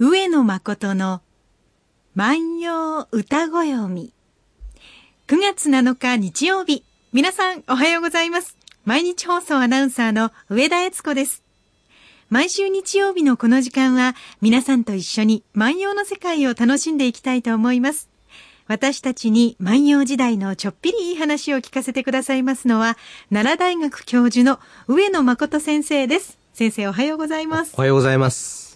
上野誠の万葉歌ご読み。9月7日日曜日。皆さんおはようございます。毎日放送アナウンサーの上田悦子です。毎週日曜日のこの時間は皆さんと一緒に万葉の世界を楽しんでいきたいと思います。私たちに万葉時代のちょっぴりいい話を聞かせてくださいますのは、奈良大学教授の上野誠先生です。先生おはようございます。おはようございます。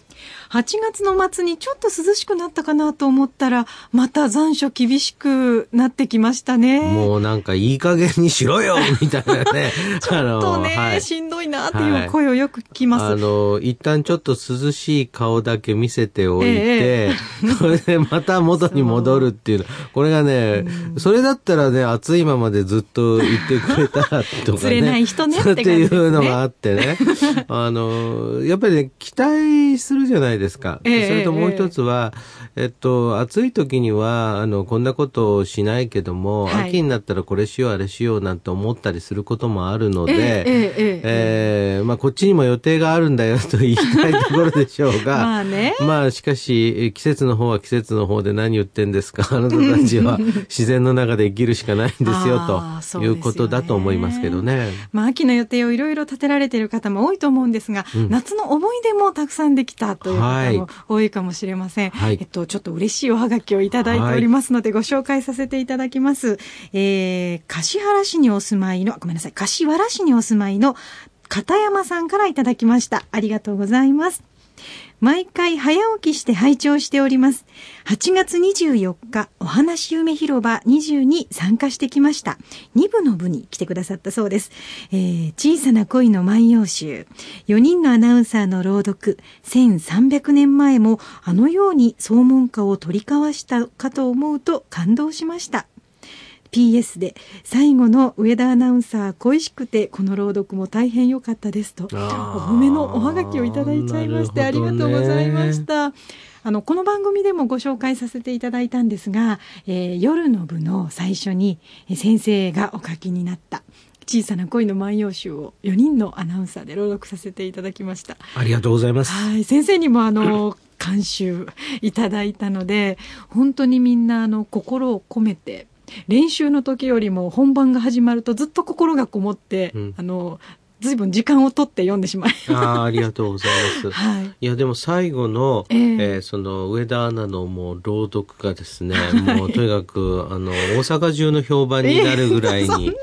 8月の末にちょっと涼しくなったかなと思ったら、また残暑厳しくなってきましたね。もうなんかいい加減にしろよみたいなね。ちょっとね、はい、しんどいなっていう声をよく聞きます。はい、あの、一旦ちょっと涼しい顔だけ見せておいて、えー、それでまた元に戻るっていうの。これがね、それだったらね、暑いままでずっと言ってくれたとかね。釣れない人ねって、ね、っていうのがあってね。あの、やっぱりね、期待するじゃないですか。ですか。えー、それともう一つは、えっと、暑い時には、あの、こんなことをしないけども、はい、秋になったらこれしよう、あれしようなんて思ったりすることもあるので、こっちにも予定があるんだよと言いたいところでしょうが、まあね。まあ、しかし、季節の方は季節の方で何言ってんですか、あなたたちは 自然の中で生きるしかないんですよ、ということだと思いますけどね。まあ、秋の予定をいろいろ立てられている方も多いと思うんですが、うん、夏の思い出もたくさんできたという方も多いかもしれません。はい、えっと、ちょっと嬉しいおはがきをいただいておりますので、ご紹介させていただきます。えー、柏原市にお住まいの、ごめんなさい、柏原市にお住まいの片山さんからいただきました。ありがとうございます。毎回早起きして拝聴しております。8月24日、お話夢広場20に参加してきました。2部の部に来てくださったそうです。えー、小さな恋の万葉集。4人のアナウンサーの朗読。1300年前もあのように総門家を取り交わしたかと思うと感動しました。PS で最後の上田アナウンサー恋しくてこの朗読も大変良かったですとお褒めのおはがきをいただいちゃいまして、ね、ありがとうございました。あの、この番組でもご紹介させていただいたんですが、えー、夜の部の最初に先生がお書きになった小さな恋の万葉集を4人のアナウンサーで朗読させていただきました。ありがとうございます。はい。先生にもあの、監修いただいたので、本当にみんなあの、心を込めて練習の時よりも本番が始まるとずっと心がこもって、うん、あのずいぶん時間を取って読んでしまいあありがとうございます。はい、いやでも最後の、えー、えー、その上田アナのもう朗読がですね、はい、もうとにかくあの大阪中の評判になるぐらいに。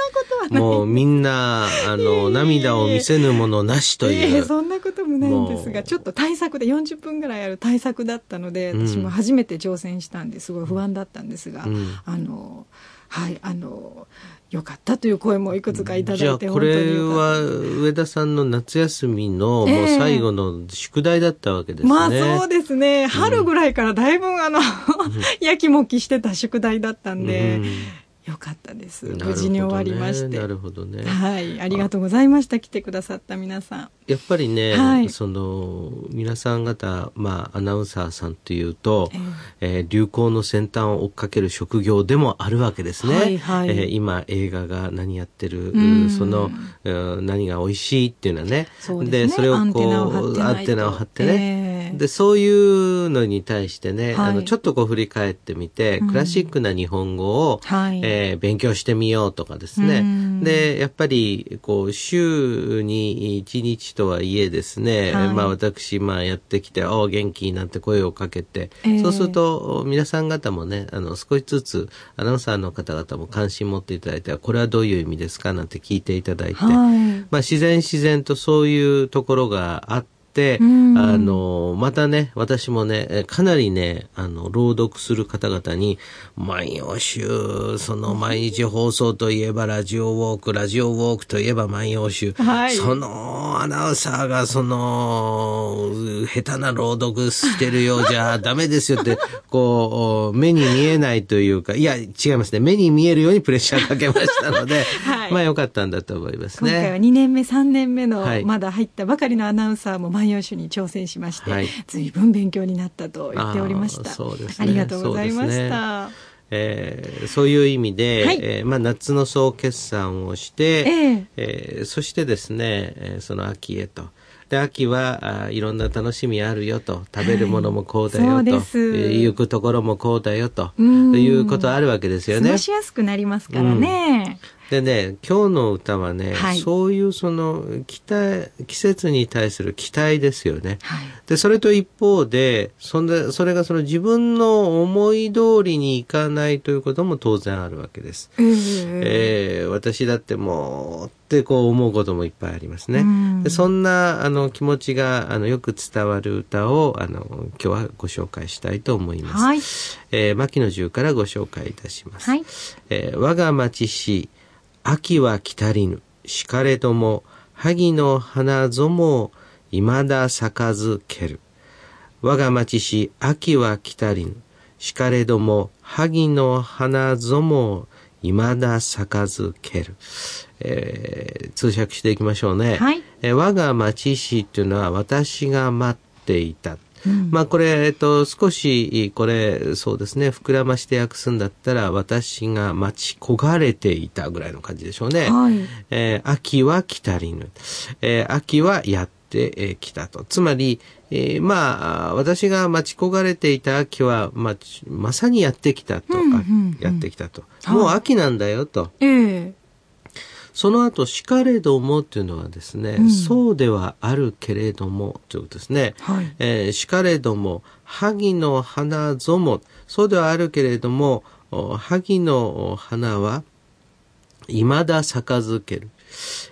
えー、もうみんな、あの、涙を見せぬものなしという。えー、もないんですが、ちょっと対策で40分ぐらいある対策だったので、私も初めて挑戦したんです。ごい不安だったんですが、うん、あの、はい、あの、よかったという声もいくつかいただいて、じゃあこれは上田さんの夏休みのもう最後の宿題だったわけですね。まあそうですね。春ぐらいからだいぶあの、やきもきしてた宿題だったんで、うん。よかったです、ね、無事に終わりまして。なるほどね。はいありがとうございました。来てくださった皆さんやっぱりね、はい、その皆さん方まあアナウンサーさんというと、えー、えー、流行の先端を追っかける職業でもあるわけですね、はいはい、えー、今映画が何やってるその何が美味しいっていうのはね。で、ね、それをこうアンテナを張ってね、えーで、そういうのに対してね、はい、あの、ちょっとこう振り返ってみて、うん、クラシックな日本語を、はい、えー、勉強してみようとかですね。うん、で、やっぱり、こう、週に1日とはいえですね、はい、まあ私、まあやってきて、お元気なんて声をかけて、えー、そうすると、皆さん方もね、あの、少しずつ、アナウンサーの方々も関心持っていただいて、これはどういう意味ですか？なんて聞いていただいて、まあ自然自然とそういうところがあって、、うん、あの、またね、私もね、かなりね、あの、朗読する方々に、万葉集、その毎日放送といえばラジオウォーク、ラジオウォークといえば万葉集、はい、そのアナウンサーがその、下手な朗読してるようじゃダメですよって、こう、目に見えないというか、いや、違いますね。目に見えるようにプレッシャーかけましたので、はい、まあよかったんだと思いますね。今回は2年目、3年目の、まだ入ったばかりのアナウンサーも万葉集に挑戦しまして、はい、随分勉強になったと言っておりました。そうですね。ありがとうございました。えー、そういう意味で、はい、えー、まあ、夏の総決算をして、えー、えー、そしてですね、えー、その秋へと。で秋はあいろんな楽しみあるよと食べるものもこうだよと、はい、行くところもこうだよということあるわけですよね。過ごしやすくなりますからね。うんでね、今日の歌はね、はい、そういうその期待、季節に対する期待ですよね。はい、で、それと一方で、そんで、それがその自分の思い通りにいかないということも当然あるわけです。えー、えー、私だってもう、ってこう思うこともいっぱいありますね。でそんなあの気持ちがあのよく伝わる歌をあの今日はご紹介したいと思います。はい、えー、牧野十からご紹介いたします。はい、えー、我が町市秋は来たりぬ、しかれども、萩の花ぞも、未だ咲かずける。我が町し秋は来たりぬ、しかれども、萩の花ぞも、未だ咲かずける。えー、通訳していきましょうね。はい。えー、我が町しっていうのは、私が待っていた。まあこれ、えっと、少し、これ、そうですね、膨らまして訳すんだったら、私が待ち焦がれていたぐらいの感じでしょうね。はい、えー、秋は来たりぬ。えー、秋はやってきたと。つまり、えー、まあ、私が待ち焦がれていた秋は、まあ、まさにやってきたと、うんうんうん、やってきたと。もう秋なんだよと。ええその後、しかれどもっていうのはですね、うん、そうではあるけれどもということですね。はい、えー、しかれども、萩の花ぞも、そうではあるけれども、萩の花は、未だ咲かずける。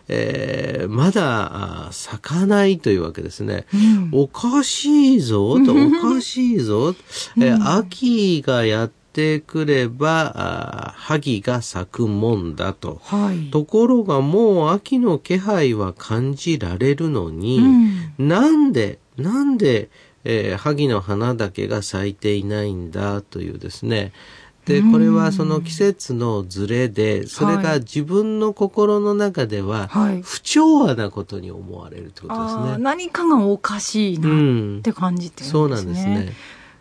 えー、まだ咲かないというわけですね。うん、おかしいぞと、おかしいぞ。えー、秋がやっってくれば、萩が咲くもんだと。はい、ところがもう秋の気配は感じられるのに、うん、なんで、なんで、えー、萩の花だけが咲いていないんだというですね。で、これはその季節のずれで、それが自分の心の中では不調和なことに思われるってことですね。何かがおかしいなって感じてるんですね。そうなんですね。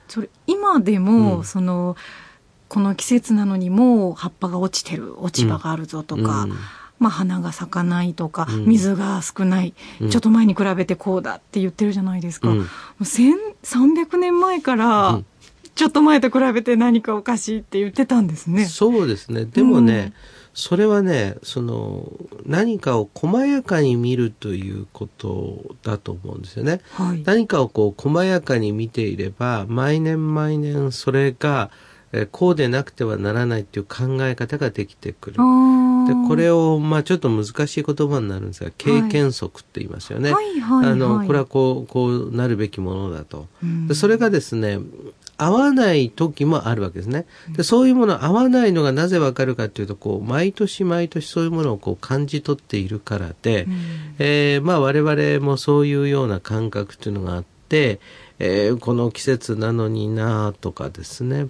それ今でも、その、この季節なのにもう葉っぱが落ちてる落ち葉があるぞとか、うん、まあ、花が咲かないとか、水が少ない、ちょっと前に比べてこうだって言ってるじゃないですか。うん、1300年前から、ちょっと前と比べて何かおかしいって言ってたんですね。そうですね。でもね、それはね、その、何かを細やかに見るということだと思うんですよね。はい、何かをこう、細やかに見ていれば、毎年毎年それが、えー、こうでなくてはならないっていう考え方ができてくる。でこれを、まあ、ちょっと難しい言葉になるんですが経験則って言いますよね。はいはいはい、あのこれはこうこうなるべきものだと。でそれがですね合わない時もあるわけですね。でそういうもの合わないのがなぜわかるかというとこう毎年毎年そういうものをこう感じ取っているからで、うん、えー、まあ、我々もそういうような感覚というのがあって、えー、この季節なのになとかですね。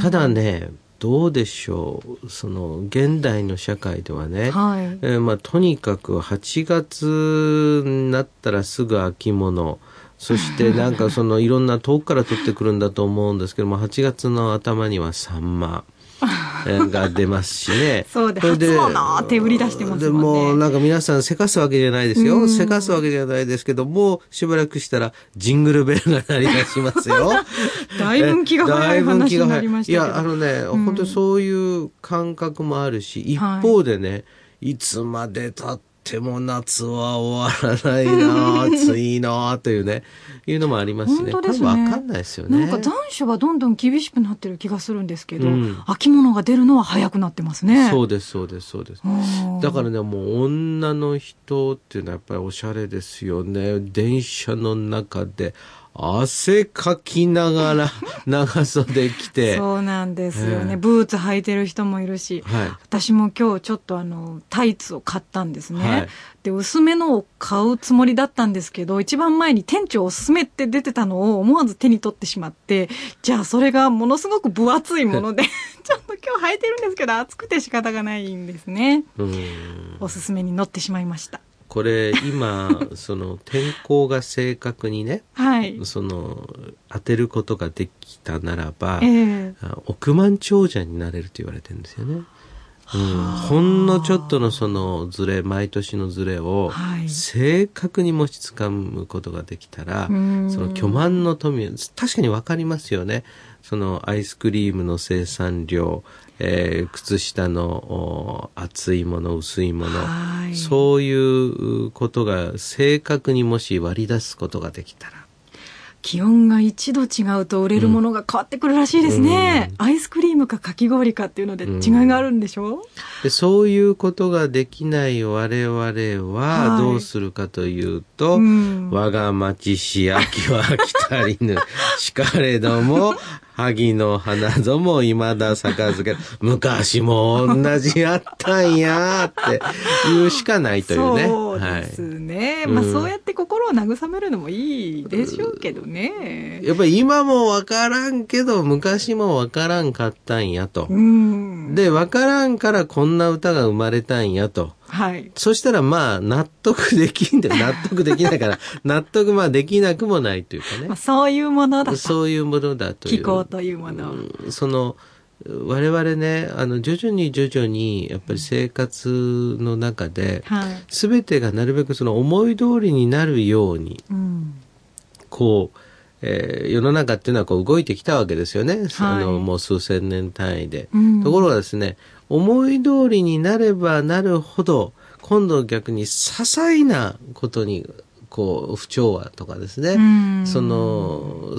ただね、どうでしょう。その現代の社会ではね、はい、えー、まあ、とにかく8月になったらすぐ秋物。そしてなんかそのいろんな遠くから取ってくるんだと思うんですけども8月の頭にはサンマが出ますしね。そうで、初物って売り出してますもんね。でもなんか皆さんせかすわけじゃないですよ。せかすわけじゃないですけど、もうしばらくしたらジングルベルが鳴り出しますよ。だいぶ気が早い話になりましたいや、あのね、うん、本当にそういう感覚もあるし、一方でね、はい、いつまで経ってても夏は終わらないな 暑いなというね、いうのもありますね。本当ですね。わかんないですよね。なんか残暑はどんどん厳しくなってる気がするんですけど、うん、秋物が出るのは早くなってますね。そうです、そうです、そうです。だからね、もう女の人っていうのはやっぱりおしゃれですよね。電車の中で汗かきながら 長袖着て。そうなんですよね。ブーツ履いてる人もいるし、はい、私も今日ちょっとあの、タイツを買ったんですね。はい、で、薄めのを買うつもりだったんですけど、一番前に店長おすすめって出てたのを思わず手に取ってしまって、じゃあそれがものすごく分厚いもので、ちょっと今日履いてるんですけど、暑くて仕方がないんですね。おすすめに乗ってしまいました。これ今 その天候が正確にね、はい、その当てることができたならば、えー、億万長者になれると言われてるんですよね。うん、ほんのちょっとのそのズレ毎年のズレを正確にもし掴むことができたら、はい、その巨万の富確かに分かりますよねそのアイスクリームの生産量、えー、靴下の厚いもの薄いもの、はい、そういうことが正確にもし割り出すことができたら。気温が1度違うと売れるものが変わってくるらしいですね、うん、アイスクリームかかき氷かっていうので違いがあるんでしょ？う、うん、でそういうことができない我々はどうするかというと、はいうん、我が町市秋は来たりぬしかれども萩の花ぞも未だ咲かずけ昔も同じやったんやって言うしかないというね。そうですね。はい、まあ、そうやって心を慰めるのもいいでしょうけどね。やっぱり今もわからんけど昔もわからんかったんやと。で、わからんからこんな歌が生まれたんやと。はい。そしたらまあ納得できんで、納得できないから、納得まあできなくもないというかね。まあ、そういうものだと。そういうものだという。気候というもの。うん、その、我々ね、あの、徐々に徐々に、やっぱり生活の中で、す、べ、てがなるべくその思い通りになるように、うん、こう、えー、世の中っていうのはこう動いてきたわけですよね。はい、あの、もう数千年単位で。うん、ところがですね、思い通りになればなるほど、今度逆に些細なことに、こう、不調和とかですね、その、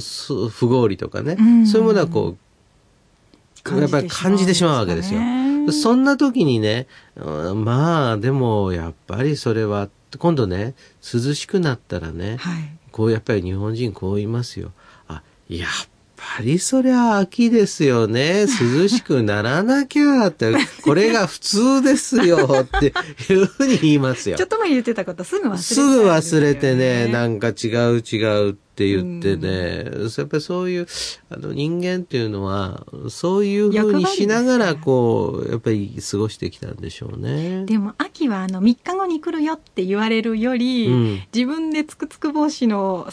不合理とかね、そういうものはこう、やっぱり感じてしまうわけですよ。そんな時にね、まあ、でも、やっぱりそれは、今度ね、涼しくなったらね、はい、こうやっぱり日本人こう言いますよ。あ、やっぱりそりゃ秋ですよね。涼しくならなきゃって、これが普通ですよっていうふうに言いますよ。ちょっと前言ってたことすぐ忘れて、ね、すぐ忘れてね、なんか違う違うって言ってね、やっぱりそういう、あの人間っていうのは、そういうふうにしながらこう、やっぱり過ごしてきたんでしょうね。でも秋はあの3日後に来るよって言われるより、うん、自分でつくつく帽子の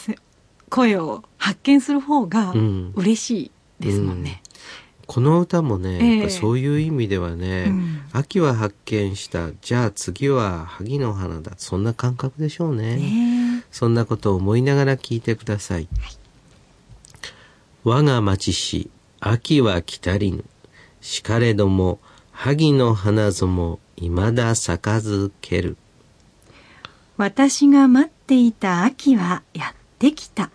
声を発見する方が嬉しいですもんね。うん。この歌もね、えー、そういう意味ではね、うん、秋は発見したじゃあ次は萩の花だそんな感覚でしょうね、え。ー、そんなことを思いながら聞いてください、はい、我が町市秋は来たりぬ。しかれども萩の花ぞも未だ咲かずける。私が待っていた秋はやってきた。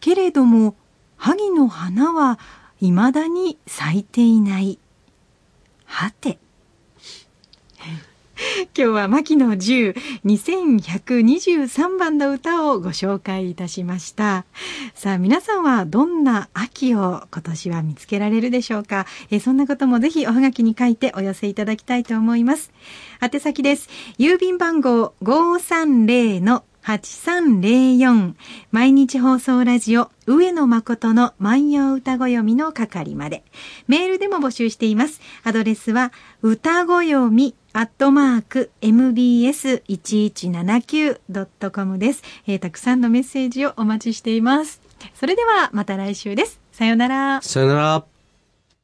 けれども萩の花は未だに咲いていない。はて。今日は牧野十2123番の歌をご紹介いたしました。さあ皆さんはどんな秋を今年は見つけられるでしょうか？えそんなこともぜひおはがきに書いてお寄せいただきたいと思います。宛先です。郵便番号530の8304毎日放送ラジオ上野誠の万葉歌子読みの係まで。メールでも募集しています。アドレスは歌子読みアットマーク mbs1179.com です、えー、たくさんのメッセージをお待ちしています。それではまた来週です。さようなら。さようなら。